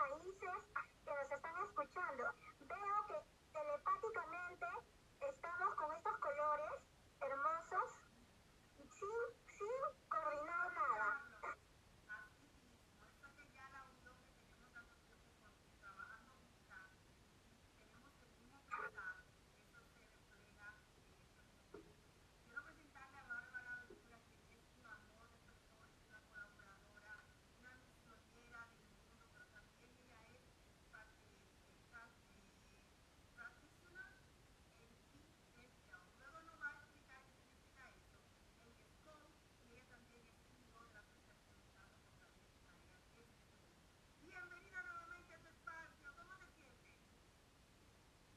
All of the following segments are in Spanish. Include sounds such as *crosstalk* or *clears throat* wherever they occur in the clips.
países que nos están escuchando. Veo que telepáticamente estamos con estos colores hermosos sin, sin coordinar nada.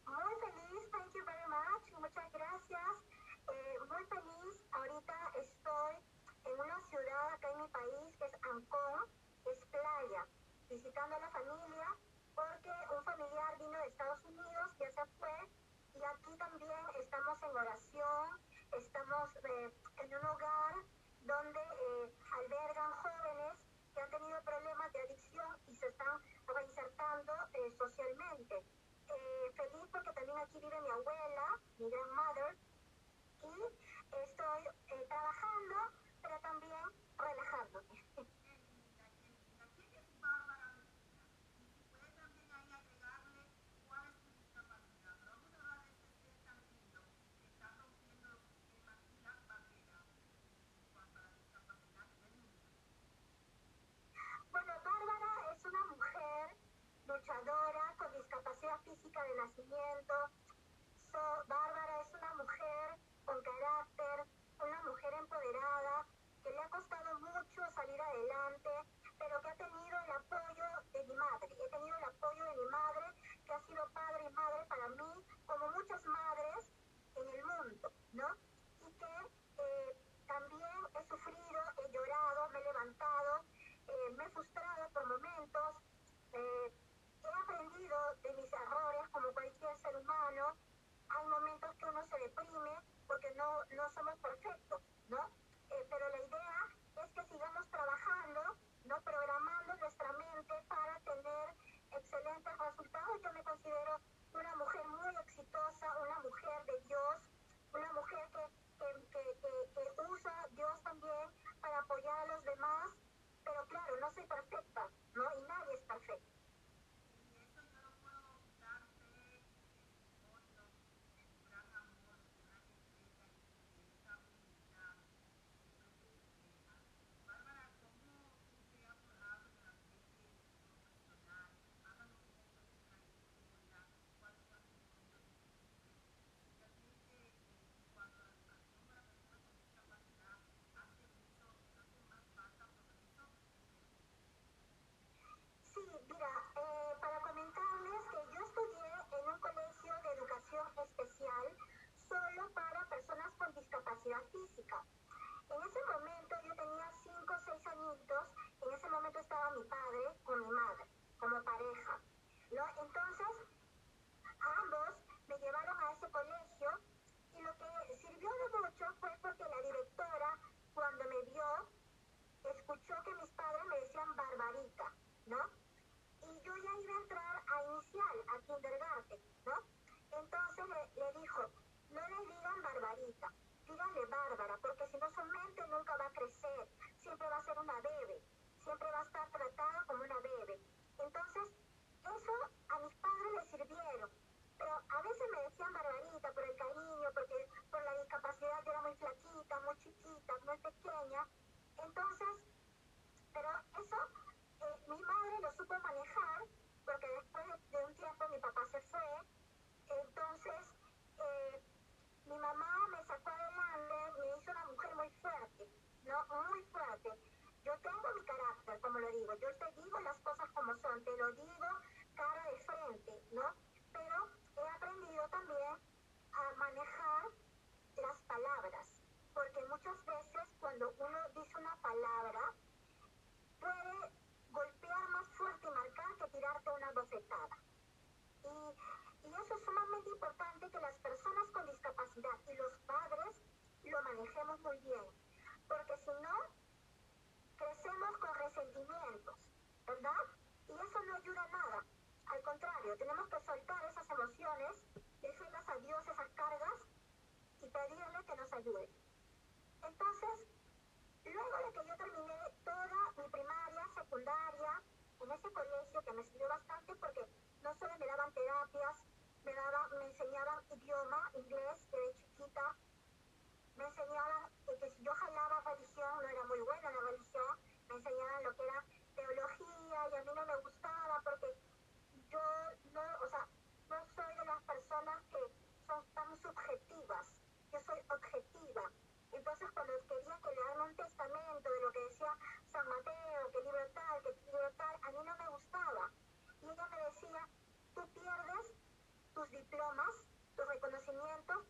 Muy feliz, thank you very much, muchas gracias. Eh, muy feliz, ahorita estoy en una ciudad acá en mi país que es Ancón, es playa, a la familia porque un familiar vino de Estados Unidos, ya se fue y aquí también estamos en oración, estamos eh, en un hogar donde eh, albergan jóvenes que han tenido problemas de adicción y se están reinsertando eh, socialmente eh, feliz porque también aquí vive mi abuela, mi grandmother, y estoy trabajando, pero también relajándome. Bueno, Bárbara es una mujer luchadora física de nacimiento. So- Bárbara es una mujer con carácter, una mujer empoderada, que le ha costado mucho salir adelante, pero que ha tenido el apoyo de mi madre. He tenido el apoyo de mi madre, que ha sido padre y madre para mí, como muchas madres en el mundo, ¿no? Y que eh, también he sufrido, he llorado, me he levantado, eh, me he frustrado por momentos, eh, he aprendido de mis errores como cualquier ser humano. Hay momentos que uno se deprime porque no, no somos perfectos, ¿no? Eh, pero la idea es que sigamos trabajando, ¿no? Programando nuestra mente para tener excelentes resultados. Yo me considero una mujer muy exitosa, una mujer de Dios, una mujer que, que, que, que, usa Dios también para apoyar a los demás. Pero claro, no soy perfecta, ¿no? Y nadie es perfecto. Sí, mira, eh, para comentarles que yo estudié en un colegio de educación especial solo para personas con discapacidad física. En ese momento yo tenía 5 o 6 añitos, en ese momento estaba mi padre con mi madre, como pareja. ¿no? Entonces, ambos me llevaron a ese colegio y lo que sirvió de mucho fue porque la directora, cuando me vio, escuchó que mis padres me decían barbarita, ¿no? Y yo ya iba a entrar a inicial, a kindergarten, ¿no? Entonces le, le dijo, no le digan barbarita, díganle bárbara, porque si no su mente nunca va a crecer, siempre va a ser una bebé, siempre va a estar tratada como una bebé. Entonces, eso a mis padres les sirvieron, pero a veces me decían barbarita por el cariño, porque por la discapacidad yo era muy flaquita, muy chiquita, muy pequeña. Entonces, pero eso eh, mi madre lo supo manejar, porque después de, de un tiempo mi papá se fue, entonces eh, mi mamá me sacó adelante, hizo una mujer muy fuerte, ¿no? Muy fuerte. Yo tengo mi carácter, como lo digo, yo te digo las cosas como son, te lo digo cara de frente, ¿no? Pero he aprendido también a manejar las palabras, porque muchas veces cuando uno dice una palabra, puede golpear más fuerte y marcar que tirarte una bofetada. Y, y eso es sumamente importante que las personas con discapacidad y los padres lo manejemos muy bien, porque si no, crecemos con resentimientos, ¿verdad? Y eso no ayuda a nada. Al contrario, tenemos que soltar esas emociones, decirles a Dios esas cargas y pedirle que nos ayude. Entonces, luego de que yo terminé toda mi primaria, secundaria, en ese colegio que me sirvió bastante porque no solo me daban terapias, me, daban, me enseñaban idioma, inglés, desde chiquita, me enseñaban que, si yo jalaba religión, no era muy buena la religión, me enseñaban lo que era teología y a mí no me gustaba porque yo no, o sea, no soy de las personas que son tan subjetivas, yo soy objetiva. Entonces cuando quería que lean un testamento de lo que decía San Mateo, que libro tal, que libro tal, a mí no me gustaba. Y ella me decía, tú pierdes tus diplomas, tus reconocimientos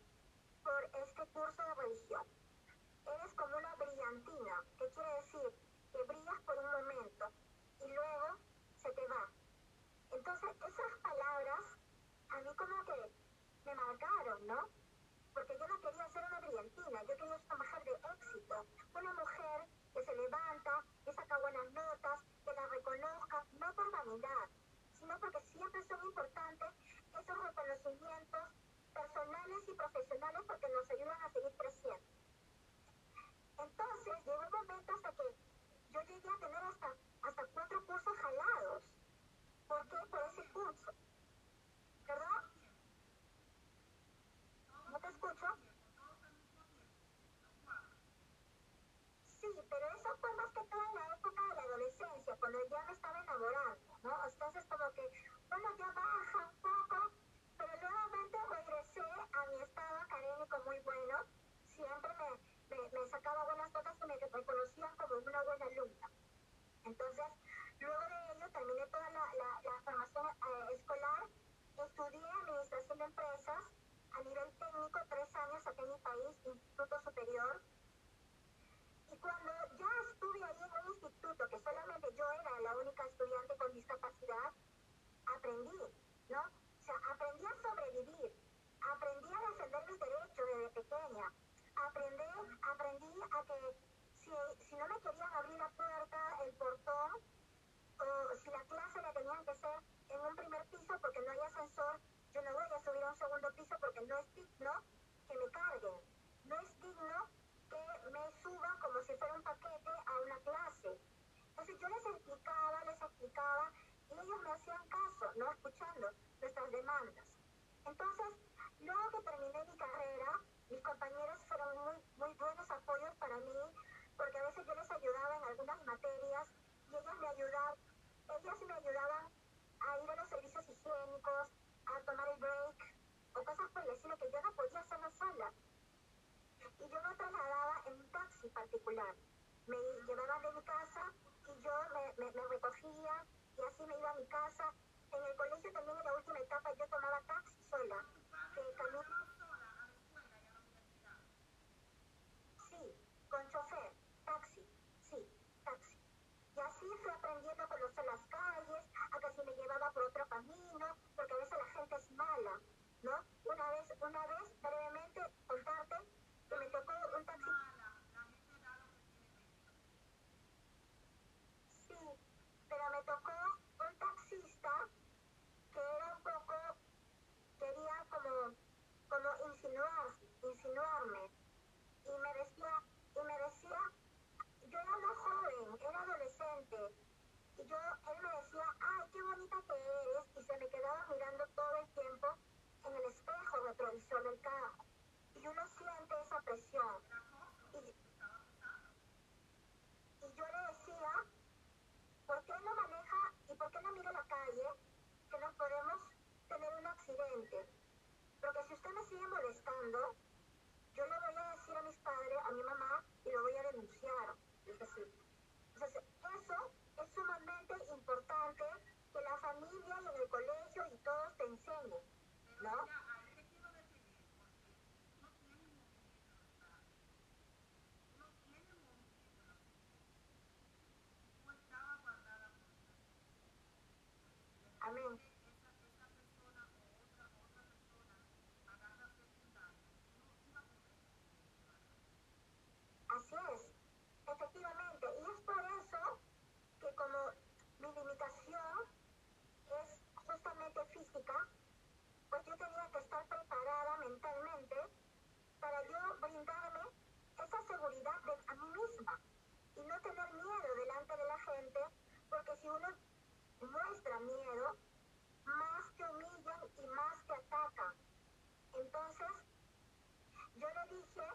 por este curso de religión. Eres como una brillantina, que quiere decir que brillas por un momento y luego se te va. Entonces esas palabras a como que me marcaron, ¿no? Porque yo no quería ser una brillantina, yo quería ser una mujer de éxito, una mujer que se levanta, que saca buenas notas, que la reconozca, no por vanidad, sino porque siempre son importantes esos reconocimientos personales y profesionales porque nos ayudan a seguir creciendo. Entonces llegó un momento hasta que yo llegué a tener hasta, hasta cuatro cursos jalados. ¿Por qué? Por ese curso. ¿Verdad? ¿No te escucho? Sí, pero eso fue más que todo en la época de la adolescencia, cuando ya me estaba enamorando, ¿no? Entonces como que, bueno, ya baja un poco, pero nuevamente regresé a mi estado académico muy bueno, siempre me, me, me sacaba buenas notas y me reconocían como una buena alumna. Entonces, luego de ello terminé toda la, la, la formación eh, escolar, estudié administración de empresas a nivel técnico, tres años acá en mi país, Instituto Superior. Y cuando ya estuve ahí en un instituto, que solamente yo era la única estudiante con discapacidad, aprendí, ¿no? O sea, aprendí a sobrevivir, aprendí a defender mis derechos desde pequeña, aprendí, aprendí a que si, si no me querían abrir la puerta, el portón, o si la clase la tenían que hacer en un primer piso porque no hay ascensor, yo no voy a subir a un segundo piso porque no es digno que me carguen. No es digno que me suban como si fuera un paquete a una clase. Entonces yo les explicaba, les explicaba y ellos me hacían caso, no escuchando nuestras demandas. Entonces, luego que terminé mi carrera, mis compañeros fueron muy, muy buenos apoyos para mí, porque a veces yo les ayudaba en algunas materias y ellas me ayudaban, ellas me ayudaban a ir a los servicios higiénicos, a tomar el break, o cosas por el estilo que yo no podía hacerlo sola. Y yo me trasladaba en un taxi particular. Me llevaban de mi casa y yo me, recogía y así me iba a mi casa. En el colegio también en la última etapa yo tomaba taxi sola. Que camino... Sí, con chofer, taxi, sí, taxi. Y así fui aprendiendo a conocer las si me llevaba por otro camino, porque a veces la gente es mala, ¿no? Una vez, una vez, brevemente, contarte que me tocó un taxi. Sí, pero me tocó un taxista que era un poco, quería como, como insinuar, insinuarme. Y me decía, y me decía, yo era muy joven, era adolescente. Y yo, él me decía, ay, qué bonita que eres. Y se me quedaba mirando todo el tiempo en el espejo retrovisor del carro. Y uno siente esa presión. Y, y yo le decía, ¿por qué no maneja y por qué no mira la calle que nos podemos tener un accidente? Porque si usted me sigue molestando, yo le voy a decir a mis padres, a mi mamá, y lo voy a denunciar. Es decir, entonces, eso importante que la familia y en el colegio y todos te enseñen, ¿no? Amén. Así es, efectivamente. Y es por eso que como mi limitación física, pues yo tenía que estar preparada mentalmente para yo brindarme esa seguridad de, a mí misma y no tener miedo delante de la gente, porque si uno muestra miedo, más te humillan y más te atacan. Entonces, yo le dije,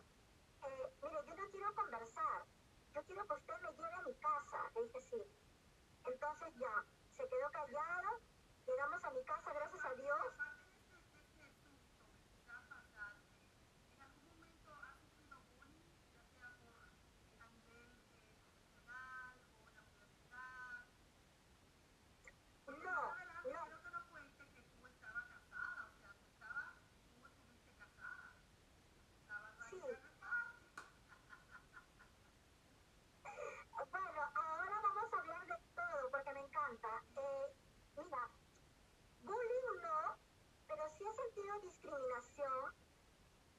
eh, mire, yo no quiero conversar, yo quiero que usted me lleve a mi casa. Le dije, sí. Entonces ya, se quedó callado, llegamos a mi casa, gracias a Dios. Discriminación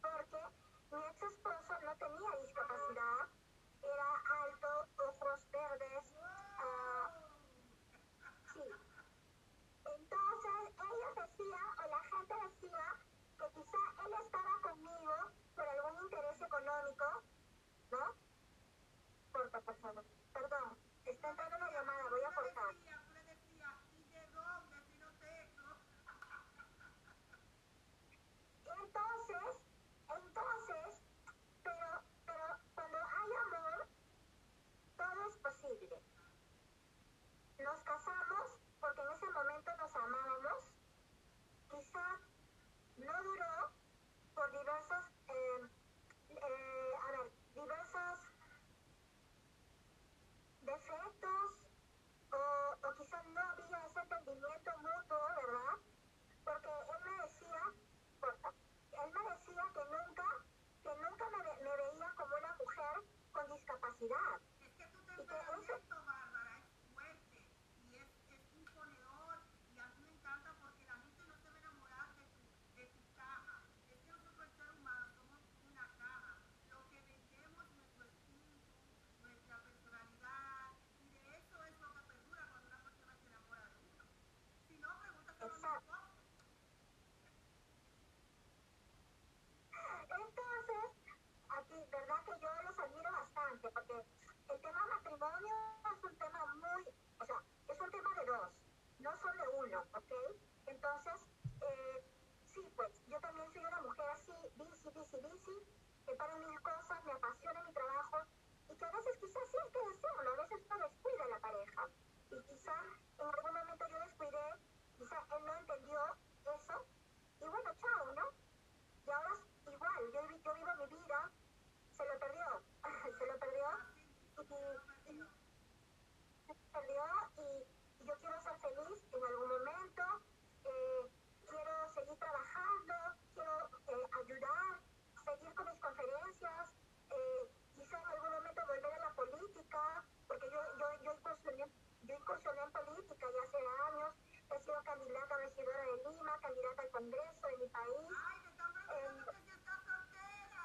porque mi ex esposo no tenía discapacidad, era alto, ojos verdes, uh, sí. Entonces ellos decían, o la gente decía, que quizá él estaba conmigo por algún interés económico, ¿no? Corta, por favor. Perdón, está entrando una llamada, voy a cortar. Entonces, entonces, pero, pero cuando hay amor, todo es posible. Nos casamos porque en ese momento nos amábamos. Quizá no duró por diversos, eh, eh, a ver, diversos defectos o, o quizás no había ese entendimiento mutuo, ¿verdad? Porque él me decía, él me decía que nunca, que nunca me, me veía como una mujer con discapacidad. Es que fuerte y es, es imponedor y a mí me encanta porque la gente no se va a enamorar de tu, de tu caja. Es que nosotros el ser humano somos una caja. Lo que vendemos es nuestro espíritu, nuestra personalidad y de eso es lo que perdura cuando una persona se enamora de uno. Si no, pregúntate a mi Exacto. esposo. Entonces, aquí, verdad que yo los porque el tema matrimonio es un tema muy, o sea, es un tema de dos, no solo de uno, ¿ok? Entonces, eh, sí, pues, yo también soy una mujer así, bici, bici, bici, que para mil cosas, me apasiona mi trabajo, y que a veces quizás sí hay que hacerlo, a veces uno descuida la pareja, y quizá en algún momento yo descuidé, quizá él no entendió eso, y bueno, chao, ¿no? Y ahora es igual, yo, vi- yo vivo mi vida, se lo perdió, se lo perdió, y, y- se lo perdió, y, y yo quiero ser feliz en algún momento, eh, quiero seguir trabajando, quiero eh, ayudar, seguir con mis conferencias, eh, quizá en algún momento volver a la política, porque yo, yo, yo, incursioné, yo incursioné en política ya hace años, he sido candidata a regidora de Lima, candidata al Congreso de mi país. Ay, te están preguntando que si estás soltera.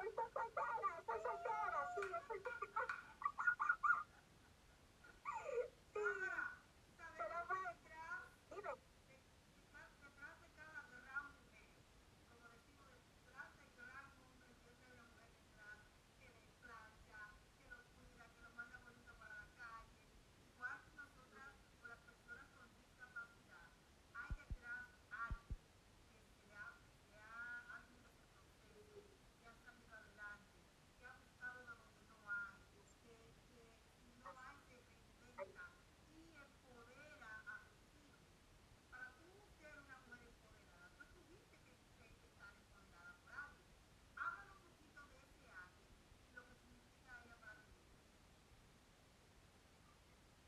Sí, estoy soltera, estoy soltera, sí, estoy soltera. Sí, Bárbara, ¿sabes pero que bueno, detrás, dime, detrás, detrás de cada gran mujer, como decimos, detrás de gran hombre siempre hay una mujer detrás que le plancha, que lo cuida, que lo manda bonito para la calle. Igual que nosotras o las personas con discapacidad, hay detrás alguien que se ha, que ha, ha tenido ese proceso, que ha salido adelante, que ha buscado de donde no hay, que, que si no hay se reinventa y empodera a sus hijos. Para tú ser una mujer empoderada, tú tuviste que, que- que estar empoderada por alguien. Háblame un poquito de ese alguien y lo que significa ella para ti.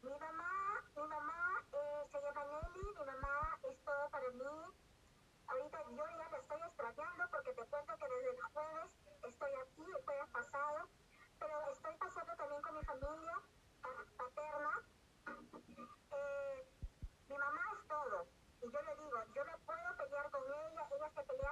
mi mamá, mi mamá eh, se llama Nelly, mi mamá es todo para mí. Ahorita yo ya la estoy extrañando porque te cuento que desde el jueves estoy aquí, el jueves pasado, pero estoy pasando también con mi familia pa- paterna. Eh, mi mamá es todo. Y yo le digo, yo no puedo pelear con ella, ella se pelea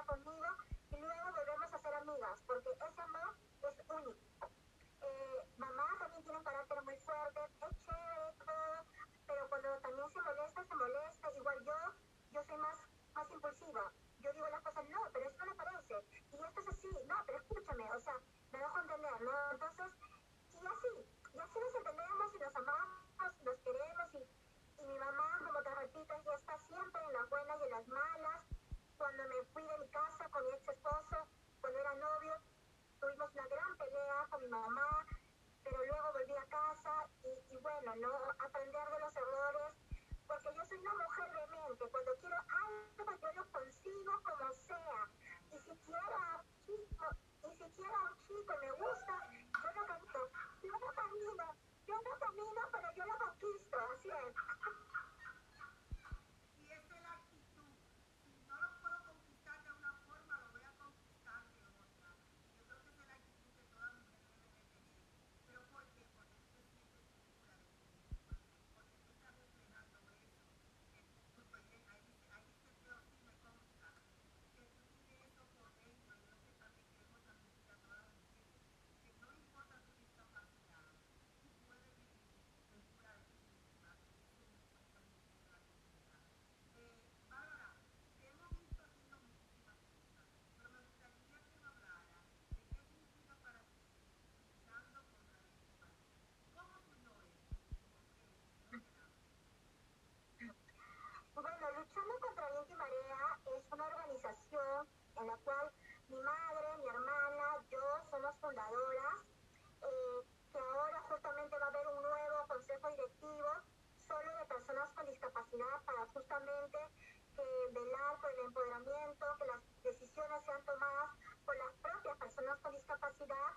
empoderamiento, que las decisiones sean tomadas por las propias personas con discapacidad.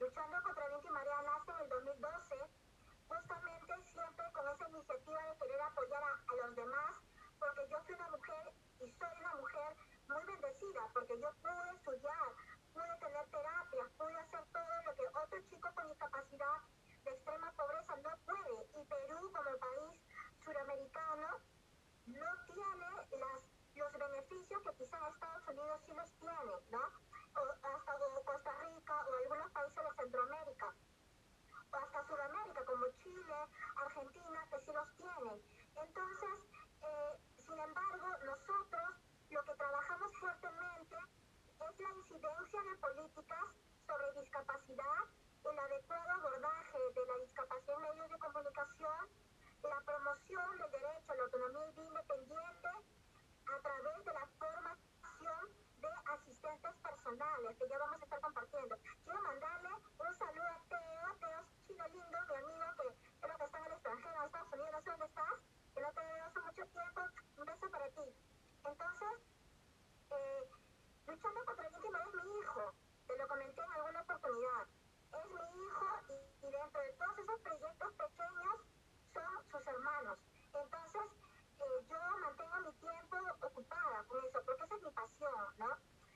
Luchando contra Viento y Marea nace en el 2012 justamente siempre con esa iniciativa de querer apoyar a, los demás, porque yo fui una mujer y soy una mujer muy bendecida, porque yo pude estudiar, pude tener terapias, pude hacer todo lo que otro chico con discapacidad de extrema pobreza no puede. Y Perú, como país suramericano, no tiene las, los beneficios que quizás Estados Unidos sí los tiene, ¿no? O hasta o Costa Rica o algunos países de Centroamérica o hasta Sudamérica, como Chile, Argentina, que sí los tienen. Entonces, eh, sin embargo, nosotros lo que trabajamos fuertemente es la incidencia de políticas sobre discapacidad, el adecuado abordaje de la discapacidad en medios de comunicación, la promoción del derecho a la autonomía y independiente a través de la formación de asistentes personales, que ya vamos a estar compartiendo. Quiero mandarle un saludo a Teo, Teo Chino Lindo, mi amigo que creo que está en el extranjero, en Estados Unidos, no sé dónde estás, que no te veo hace mucho tiempo, un beso para ti. Entonces, eh, luchando contra el íntima es mi hijo, te lo comenté en alguna oportunidad, es mi hijo y, y dentro de todos esos proyectos pequeños son sus hermanos. Entonces, yo mantengo mi tiempo ocupada con eso, porque esa es mi pasión, ¿no?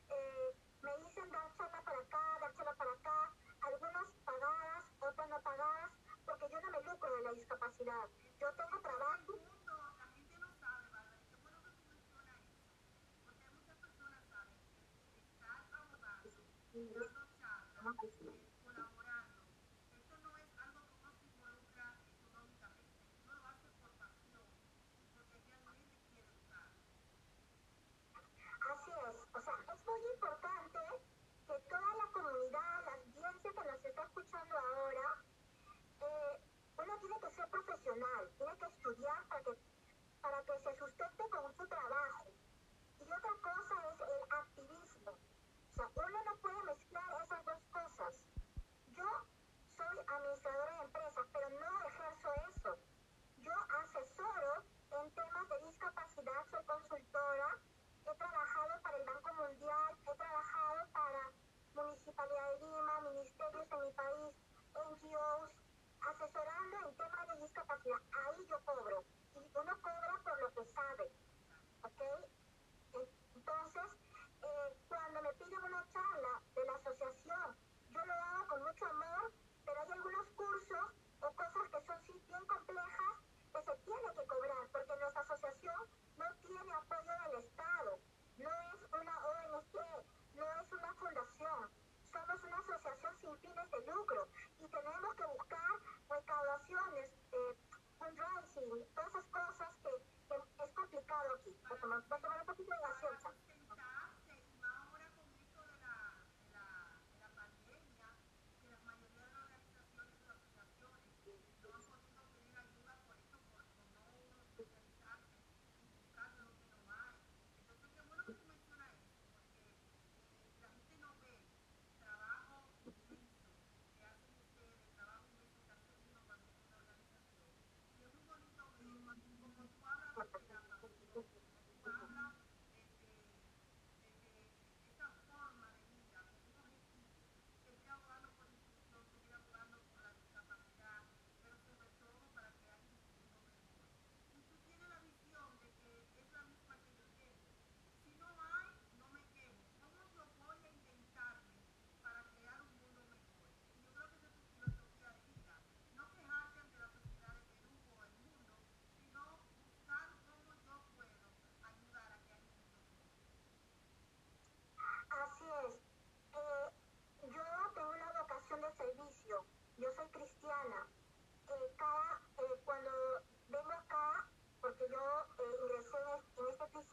Eh, me dicen dar charla para acá, dar charla para acá, algunas pagadas, otras no pagadas, porque yo no me lucro de la discapacidad. Yo tengo trabajo. El mundo, la gente no sabe, Bárbara, y qué bueno que tú mencionas eso, porque muchas personas saben que estar abogando, dando charlas, eh, colaborando, esto no es algo que uno se involucra económicamente, uno lo hace por pasión y porque realmente quiere educar. Así es, o sea, es muy importante que toda la comunidad, la audiencia que nos está escuchando ahora, eh, uno tiene que ser profesional, tiene que estudiar para que, para que se sustente con su trabajo. Y otra cosa es el activismo. O sea, uno no puede mezclar esas dos cosas. Yo soy administradora de empresas, pero no ejerzo eso. Yo asesoro en temas de discapacidad, soy consultora, he trabajado para el Banco Mundial, he trabajado Municipalidad de Lima, ministerios en mi país, NGOs, asesorando en temas de discapacidad. Ahí yo cobro. Y uno cobra por lo que sabe. ¿Ok? Entonces, eh, cuando me piden una charla de la asociación, yo lo hago con mucho amor, pero hay algunos cursos o cosas que son sí, bien complejas que se tiene que cobrar, porque nuestra asociación no tiene apoyo del Estado, no es una ONG, no es una fundación, somos una asociación sin fines de lucro y tenemos que buscar recaudaciones, eh, fundraising, todas esas cosas que, es complicado aquí. Voy a tomar, un poquito de gaseosa.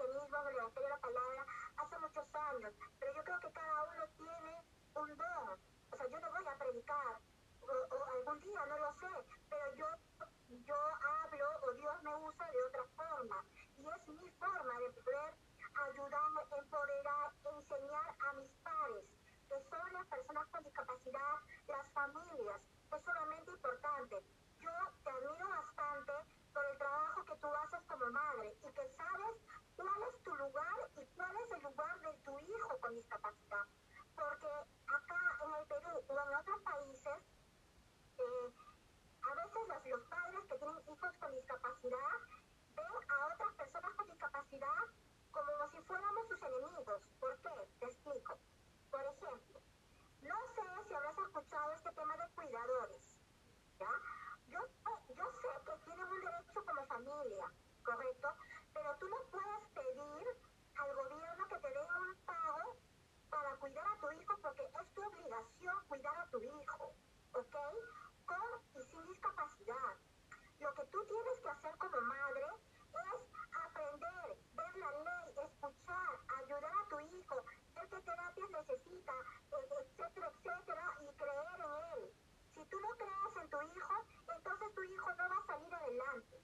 mismo del Evangelio la Palabra hace muchos años, pero yo creo que cada uno tiene un don. O sea, yo no voy a predicar, o, o algún día, no lo sé, pero yo, yo hablo o Dios me usa de otra forma. Y es mi forma de poder ayudar, empoderar, enseñar a mis pares, que son las personas con discapacidad, las familias. Es sumamente importante. Yo te admiro bastante por el trabajo que tú haces como madre y que sabes cuál es tu lugar y cuál es el lugar de tu hijo con discapacidad. Porque acá en el Perú o en otros países, eh, a veces los, los padres que tienen hijos con discapacidad ven a otras personas con discapacidad como si fuéramos sus enemigos. ¿Por qué? Te explico. Por ejemplo, no sé si habrás escuchado este tema de cuidadores. ¿ya? Yo, yo sé que tienen un derecho como familia, ¿correcto? Pero tú no puedes pedir al gobierno que te dé un pago para cuidar a tu hijo porque es tu obligación cuidar a tu hijo, ¿ok? Con y sin discapacidad. Lo que tú tienes que hacer como madre es aprender, ver la ley, escuchar, ayudar a tu hijo, ver qué terapias necesita, eh, etcétera, etcétera, y creer en él. Si tú no crees en tu hijo, entonces tu hijo no va a salir adelante.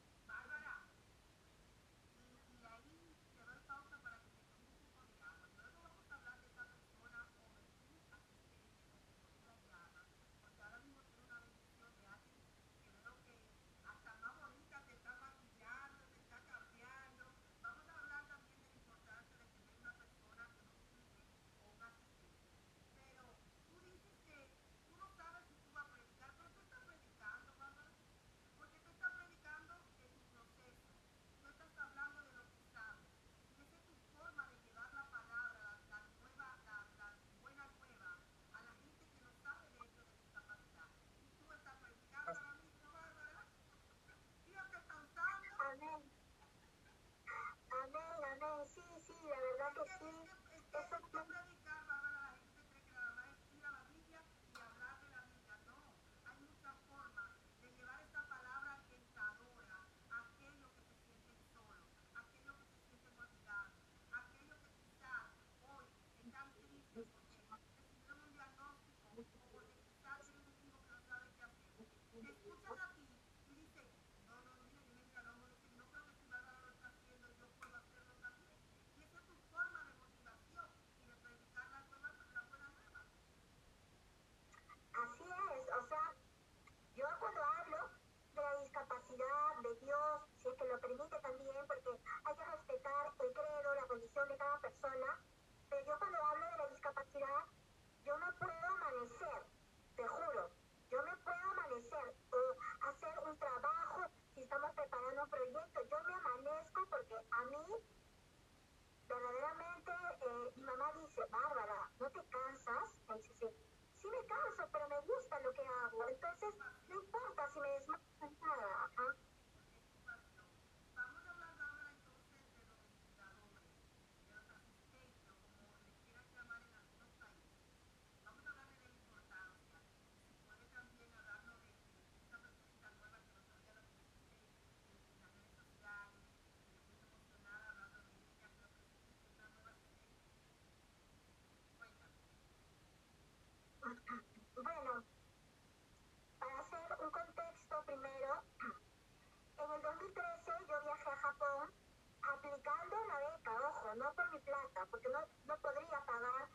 Plata, porque no, no podría pagar,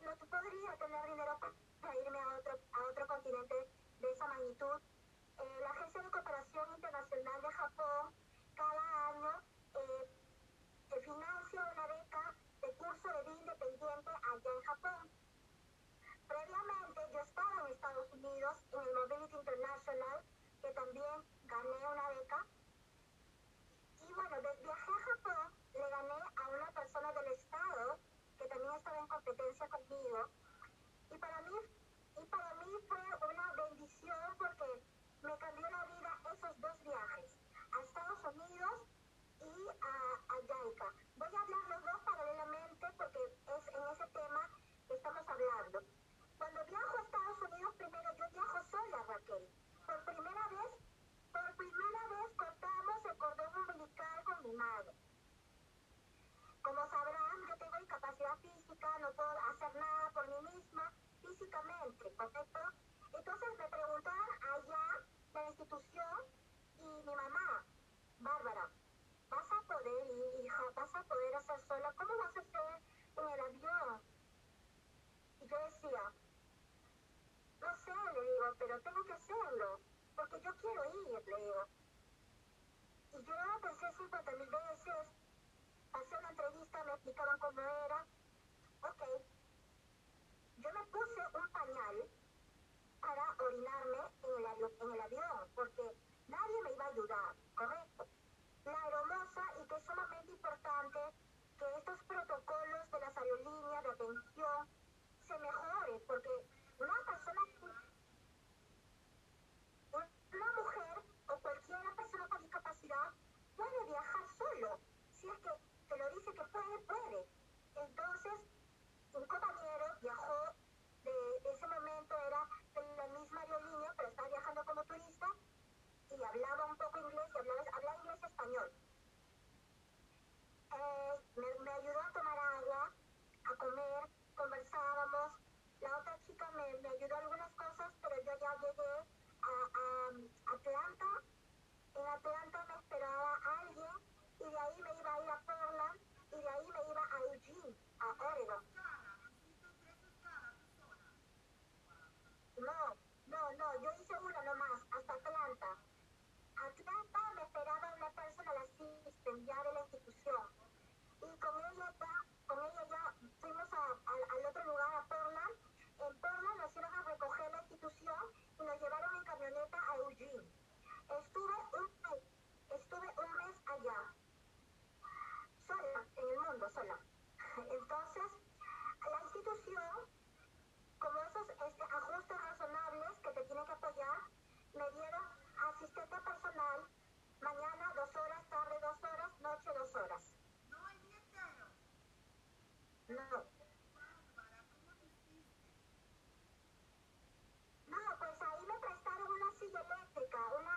no podría tener dinero para irme a otro, a otro continente de esa magnitud. Eh, la Agencia de Cooperación Internacional de Japón cada año eh, eh, financia una beca de curso de vida independiente allá en Japón. Previamente yo estaba en Estados Unidos en el Mobility International, que también gané una beca. Y bueno, viajé a Japón, le gané a una persona del estado que también estaba en competencia conmigo. Y para mí, y para mí fue una bendición porque me cambió la vida esos dos viajes, a Estados Unidos y a, a. Voy a hablar los dos paralelamente porque es en ese tema que estamos hablando. Cuando viajo a Estados Unidos, primero yo viajo sola, Raquel. Por primera vez, por primera vez cortamos el cordón umbilical con mi madre. Como sabrán, yo tengo discapacidad física, no puedo hacer nada por mí misma físicamente, ¿correcto? Entonces me preguntaban allá la institución y mi mamá, Bárbara, vas a poder ir, hija, vas a poder hacer sola, ¿cómo vas a hacer en el avión? Y yo decía, no sé, le digo, pero tengo que hacerlo, porque yo quiero ir, le digo. Y yo pensé 50 mil veces, pasé una entrevista, me explicaban cómo era, ok. Yo me puse un pañal para orinarme en el, avión, porque nadie me iba a ayudar, ¿correcto? La aeromoza, y que es sumamente importante que estos protocolos de las aerolíneas de atención se mejoren, porque una persona, una mujer o cualquier persona con discapacidad puede viajar solo, si es que dice que puede, puede. Entonces, un compañero viajó de ese momento, era de la misma aerolínea, pero estaba viajando como turista y hablaba un poco inglés y hablaba, hablaba inglés y español. Eh, me, ayudó a tomar agua, a comer, conversábamos. La otra chica me, me ayudó a algunas cosas, pero yo ya llegué a, a Atlanta. En Atlanta me esperaba alguien y de ahí me iba a ir a Portland y de ahí me iba a Eugene, a Oregon. No, no, no, yo hice una nomás, hasta Atlanta. Atlanta me esperaba una personal assistant ya de la institución. Y con ella ya, con ella ya fuimos a, a- al otro lugar, a Portland. En Portland nos iban a recoger la institución y nos llevaron en camioneta a Eugene. Estuve un mes, estuve un mes allá, sola, en el mundo, sola. Entonces, la institución como esos este, ajustes razonables que te tienen que apoyar, me dieron asistente personal, mañana dos horas, tarde dos horas, noche dos horas. No, no, pues ahí me prestaron una silla eléctrica, una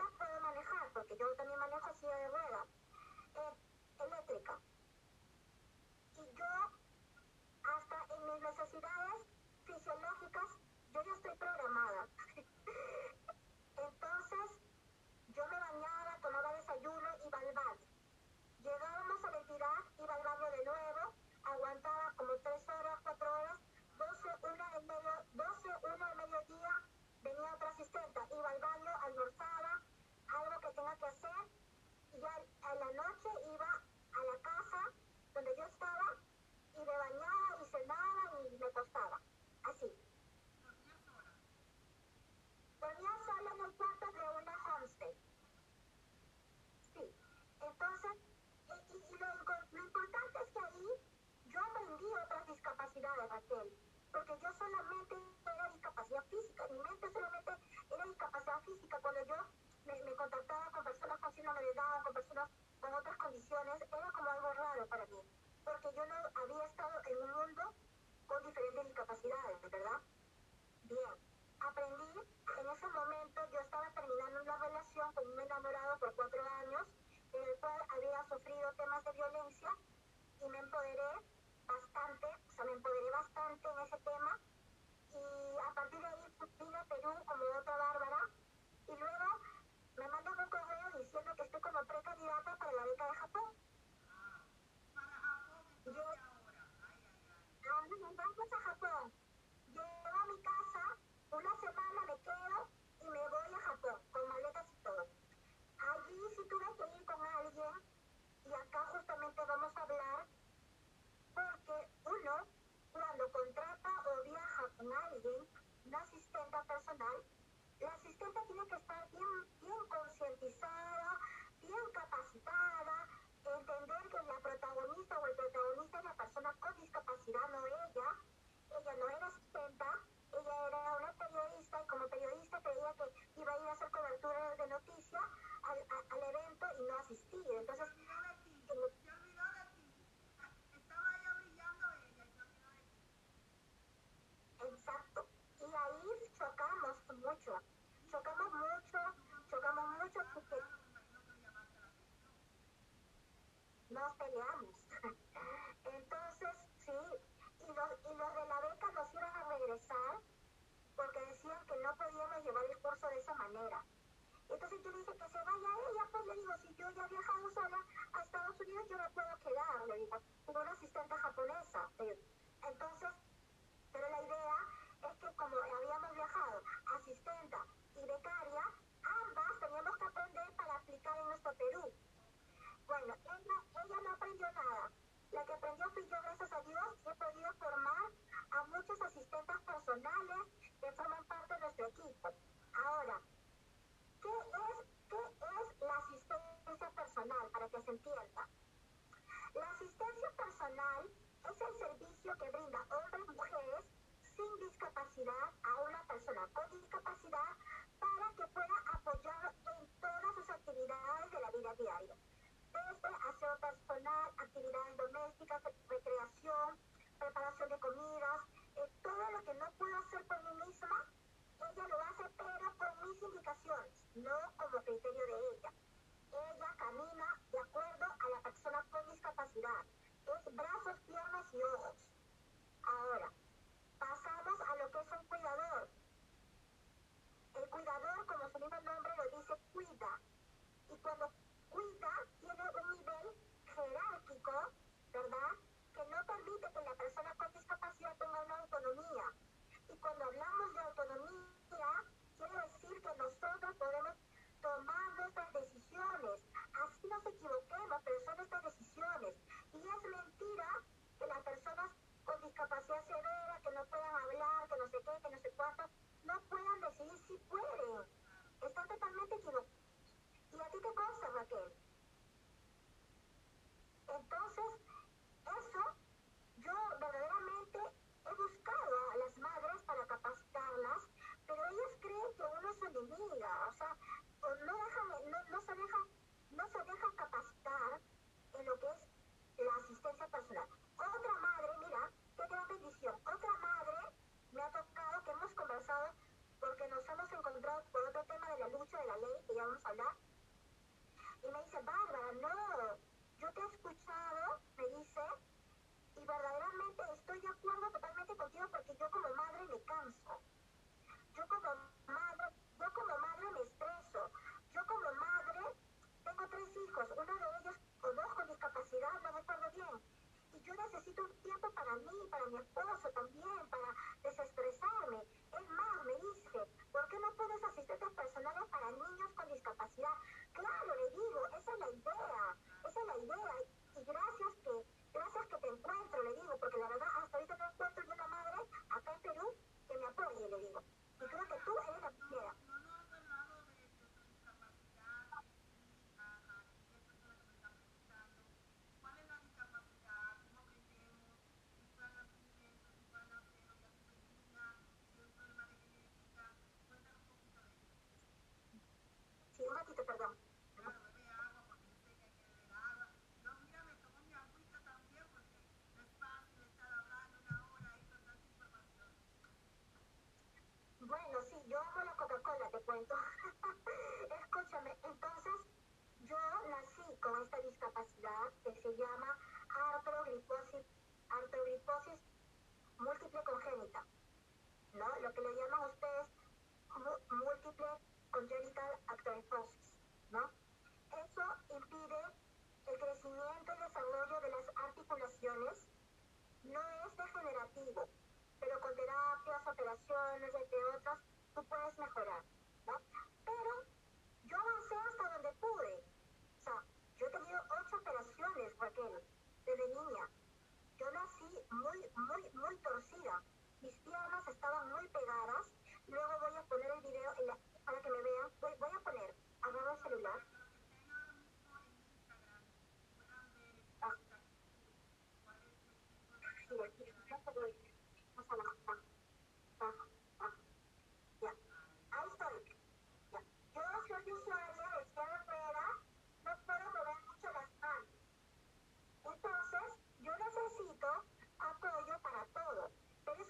solita puedo manejar, porque yo también manejo silla de rueda, eh, eléctrica. Y yo hasta en mis necesidades fisiológicas, yo ya estoy programada. *laughs* Entonces, yo me bañaba, tomaba desayuno, iba al baño. Llegábamos a entidad, iba al baño de nuevo, aguantaba como tres horas, cuatro horas, 12, una del medio, 12, una del mediodía, venía otra asistente, iba al baño, almorzaba, que tenga que hacer, y ya a la noche iba a la casa donde yo estaba y me bañaba y cenaba y me acostaba. Así. Dormía sola en el cuarto de una homestay. Sí. Entonces, y, y- lo, lo importante es que ahí yo aprendí otras discapacidades, Raquel. Porque yo solamente era discapacidad física, mi mente solamente era discapacidad física. Cuando yo me, me contactaba con personas con síndrome con otras condiciones, era como algo raro para mí. Porque yo no había estado en un mundo con diferentes discapacidades, ¿verdad? Bien, aprendí, en ese momento yo estaba terminando una relación con un enamorado por cuatro años, en el cual había sufrido temas de violencia y me empoderé bastante, o sea, me empoderé bastante en ese tema y a partir de ahí vine a Perú como otra Bárbara y luego me mandan un correo diciendo que estoy como precandidata para la beca de Japón. Yo, Ah, nos vamos a Japón. Llego a mi casa, una semana me quedo y me voy a Japón, con maletas y todo. Allí sí tuve que ir con alguien y acá justamente vamos a hablar porque uno, cuando contrata o viaja con alguien, una asistente personal, la asistente tiene que estar bien, bien concientizada, bien capacitada, entender que la protagonista o el protagonista es la persona con discapacidad, no ella. Ella no era asistenta, ella era una periodista y como periodista creía que iba a ir a hacer cobertura de noticias al, al evento y no asistir. Entonces, exacto. Y ahí chocamos mucho, chocamos mucho, chocamos mucho porque nos peleamos. *laughs* Entonces, sí, y los, y los de la beca nos iban a regresar porque decían puedes llevar el curso de esa manera. Entonces yo le dije que se vaya ella, pues le digo, si yo ya he viajado sola a Estados Unidos, yo me puedo quedar, le digo, con una asistente japonesa. Entonces, pero la idea es que como habíamos viajado, asistenta y becaria, ambas teníamos que en nuestro Perú. Bueno, ella, ella no aprendió nada. La que aprendió fui yo, gracias a Dios, he podido formar a muchos asistentes personales que forman parte de nuestro equipo. Ahora, ¿qué es, qué es la asistencia personal? Para que se entienda. La asistencia personal es el servicio que brinda hombres y mujeres sin discapacidad a una persona con discapacidad para que pueda apoyar en todas sus actividades de la vida diaria. Desde aseo personal, actividades domésticas, recreación, preparación de comidas, eh, todo lo que no puedo hacer por mí misma, ella lo hace, pero con mis indicaciones, no como criterio de ella. Ella camina de acuerdo a la persona con discapacidad. Es brazos, piernas y ojos. Ahora, pasamos a lo que es un cuidador. El cuidador, como su mismo nombre lo dice, cuida. Y cuando cuida, tiene un nivel jerárquico, ¿verdad? Que no permite que la persona con discapacidad tenga una autonomía. Y cuando hablamos de autonomía, quiere decir que nosotros podemos tomar nuestras decisiones. Así nos equivoquemos, pero son nuestras decisiones. Y es mentira que las personas con discapacidad severa, que no puedan hablar, que no sé qué, que no sé cuánto, no puedan decidir si pueden. Están totalmente equivocados. ¿Y a ti qué cosa, Raquel? Entonces, eso, yo verdaderamente he buscado a las madres para capacitarlas, pero ellas creen que uno es enemiga, o sea, no, dejan, no, no, se dejan, no se dejan capacitar en lo que es la asistencia personal. Otra madre, mira, qué gran bendición, otra madre me ha tocado que hemos conversado porque nos hemos encontrado por otro tema de la lucha de la ley, que ya vamos a hablar, y me dice, Bárbara, no, yo te he escuchado, me dice, y verdaderamente estoy de acuerdo totalmente contigo porque yo como madre me canso. Yo como madre, yo como madre me estreso. Yo como madre tengo tres hijos, uno de ellos o dos con discapacidad, no me acuerdo bien. Yo necesito tiempo para mí, para mi esposo también, para desestresarme. Es más, me dice, ¿por qué no pones asistentes personales para niños con discapacidad? Claro, le digo, esa es la idea, esa es la idea. Y gracias que, gracias que te encuentro, le digo, porque la verdad hasta ahorita no encuentro ni una madre acá en Perú que me apoye, le digo. Y creo que tú eres la primera. No, no has hablado de, de tu discapacidad, de ti, ajá, y hay personas que me están preguntando, ¿cuál es la discapacidad? ¿Cómo crecemos? Si fue al nacimiento, si fue al nacer, o ya tuve niña, si es un problema de genética, cuéntanos un poquito de eso. Sí, un ratito, perdón. Claro, bebe agua porque yo sé que hay que beber agua. Yo, mira, me tomo mi agüita también porque no es fácil estar hablando una hora ahí con tanta información. Bueno, sí, yo amo la Coca-Cola, te *laughs* Escúchame, entonces yo nací con esta discapacidad que se llama artrogriposis múltiple congénita, ¿no? Lo que le llaman ustedes múltiple congenital artrogriposis, ¿no? Eso impide el crecimiento y desarrollo de las articulaciones, no es degenerativo, pero con terapias, operaciones, entre otras, tú puedes mejorar, Pero yo avancé hasta donde pude. O sea, yo he tenido ocho operaciones, Raquel, desde niña. Yo nací muy, muy, muy torcida. Mis piernas estaban muy pegadas. Luego voy a poner el video para que me vean. Voy, a poner, agarro el celular. Mismo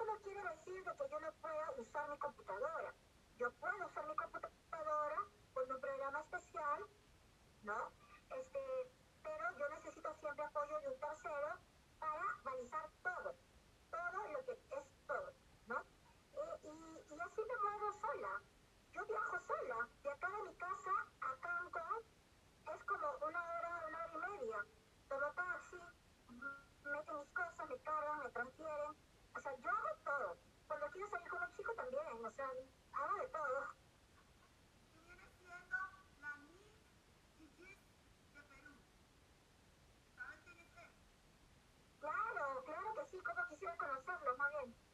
eso no quiere decir de que yo no pueda usar mi computadora. Yo puedo usar mi computadora con un programa especial, ¿no? Este, pero yo necesito siempre apoyo de un tercero para balizar todo, todo lo que es todo, ¿no? Y, y, y así me muevo sola. Yo viajo sola, de acá de mi casa a Cancún es como una hora, una hora y media. Tomo taxi, meto mis cosas, me cargan, me transfieren o sea, yo hago todo. Cuando quiero salir con un chico también, o sea, hago de todo. Viene siendo la de Perú. ¿Sabes quién es? Claro, claro que sí, como quisiera conocerlo, más bien.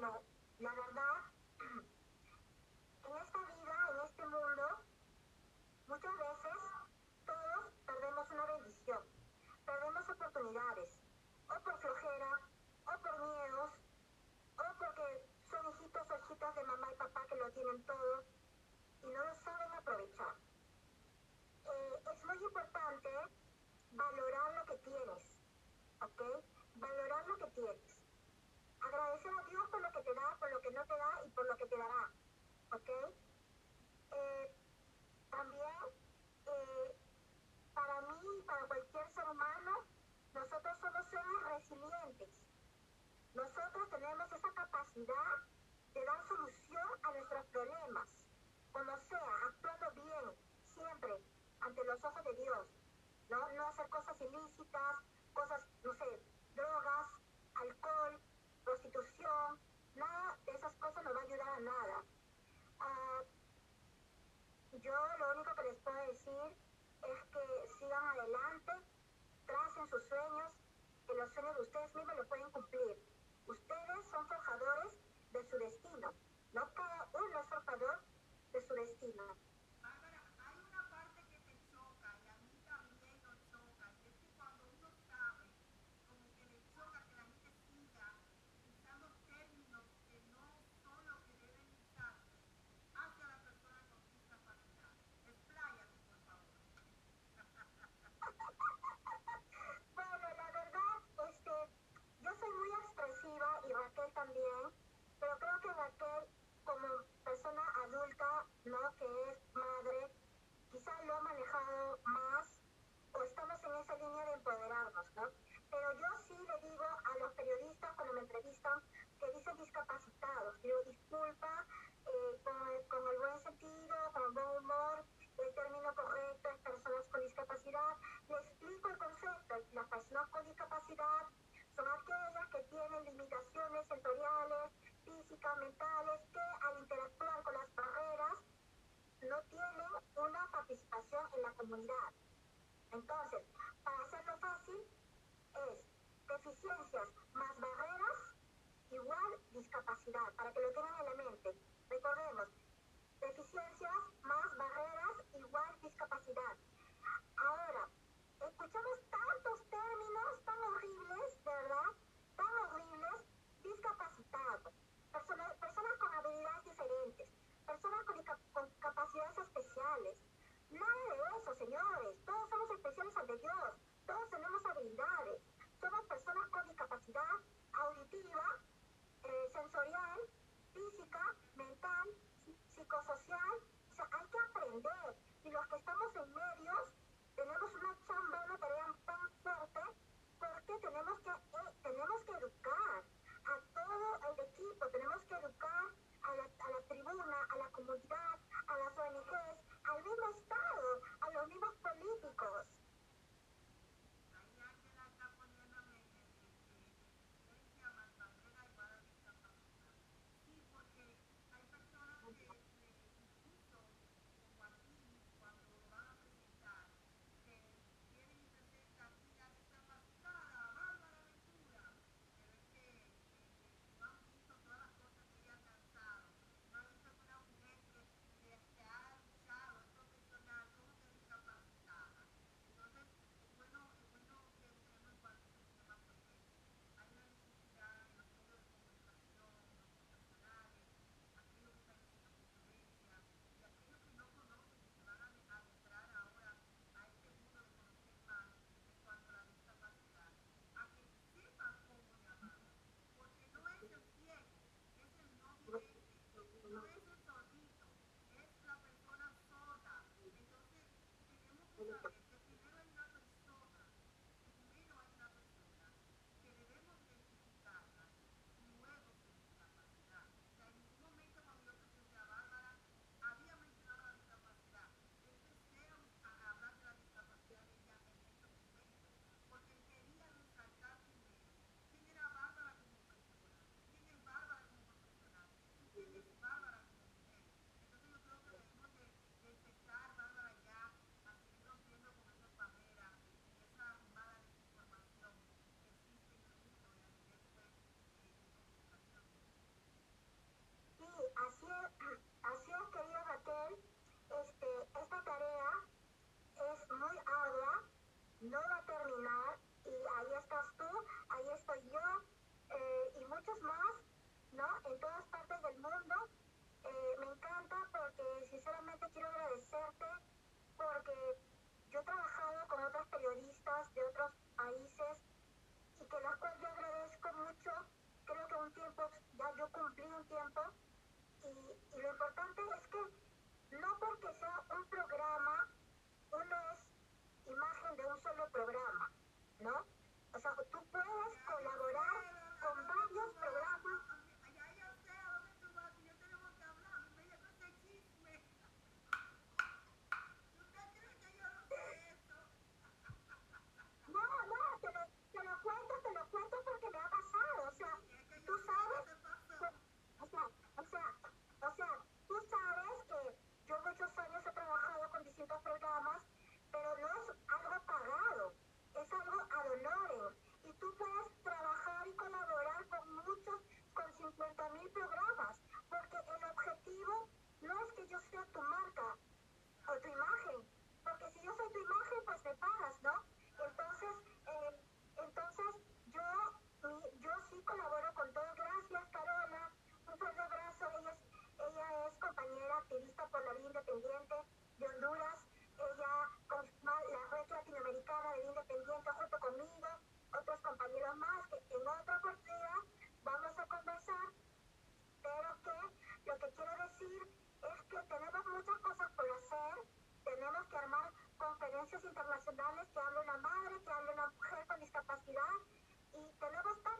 Bueno, la verdad, *clears throat* en esta vida, en este mundo, muchas veces todos perdemos una bendición, perdemos oportunidades, o por flojera, o por miedos, o porque son hijitos o hijitas de mamá y papá que lo tienen todo y no lo saben aprovechar. Eh, es muy importante valorar lo que tienes, ¿ok? Valorar lo que tienes agradecer a Dios por lo que te da, por lo que no te da y por lo que te dará. ¿Ok? Eh, también, eh, para mí y para cualquier ser humano, nosotros somos seres resilientes. Nosotros tenemos esa capacidad de dar solución a nuestros problemas, como sea, actuando bien, siempre, ante los ojos de Dios. No, no hacer cosas ilícitas, cosas, no sé, drogas, alcohol, prostitución, nada de esas cosas nos va a ayudar a nada. Ah, yo lo único que les puedo decir es que sigan adelante, tracen sus sueños, que los sueños de ustedes mismos los pueden cumplir. Ustedes son forjadores de su destino, no cada uno es forjador de su destino. ¿no? En todas partes del mundo. Eh, me encanta porque sinceramente quiero agradecerte porque yo he trabajado con otros periodistas de otros países y que los cuales yo agradezco mucho. Creo que un tiempo, ya yo cumplí un tiempo y, y lo importante es que no porque sea un programa, uno es imagen de un solo programa, ¿no? O sea, tú puedes colaborar distintos programas, pero no es algo pagado, es algo ad honorem. Y tú puedes trabajar y colaborar con muchos, con 50 mil programas, porque el objetivo no es que yo sea tu marca o tu imagen, porque si yo soy tu imagen, pues me pagas, ¿no? Entonces, eh, entonces yo, mi, yo sí colaboro con todo. Gracias, Carola. Un fuerte abrazo. Ella es, ella es compañera activista por la vida independiente de Honduras. Ella confirmó la red latinoamericana de independiente junto conmigo, otros compañeros más que en otra oportunidad vamos a conversar, pero que lo que quiero decir es que tenemos muchas cosas por hacer, tenemos que armar conferencias internacionales que hable una madre, que hable una mujer con discapacidad y tenemos tantas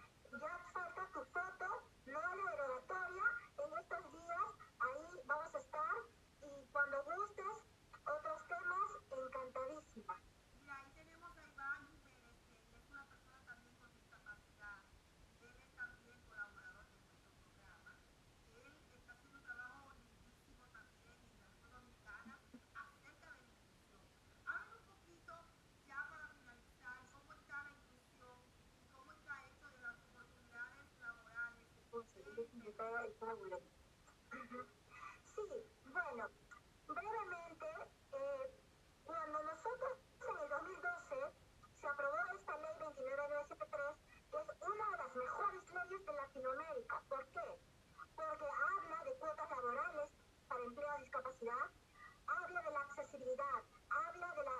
del pueblo. Sí, bueno, brevemente, eh, cuando nosotros en el 2012 se aprobó esta ley 2993, que es una de las mejores leyes de Latinoamérica. ¿Por qué? Porque habla de cuotas laborales para empleo de discapacidad, habla de la accesibilidad, habla de la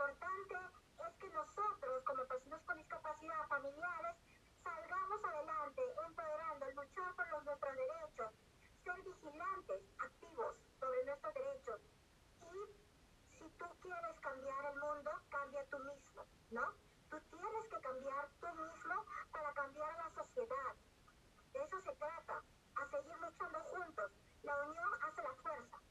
importante es que nosotros, como personas con discapacidad familiares, salgamos adelante, empoderando, luchar por los nuestros derechos, ser vigilantes, activos sobre nuestros derechos. Y si tú quieres cambiar el mundo, cambia tú mismo, ¿no? Tú tienes que cambiar tú mismo para cambiar a la sociedad. De eso se trata, a seguir luchando juntos. La unión hace la fuerza.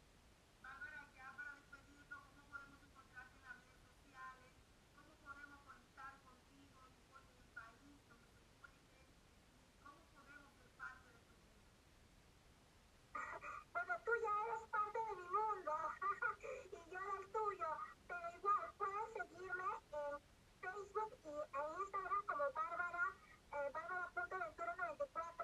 Facebook y, e Instagram como Bárbara, eh, Bárbara.ventura94.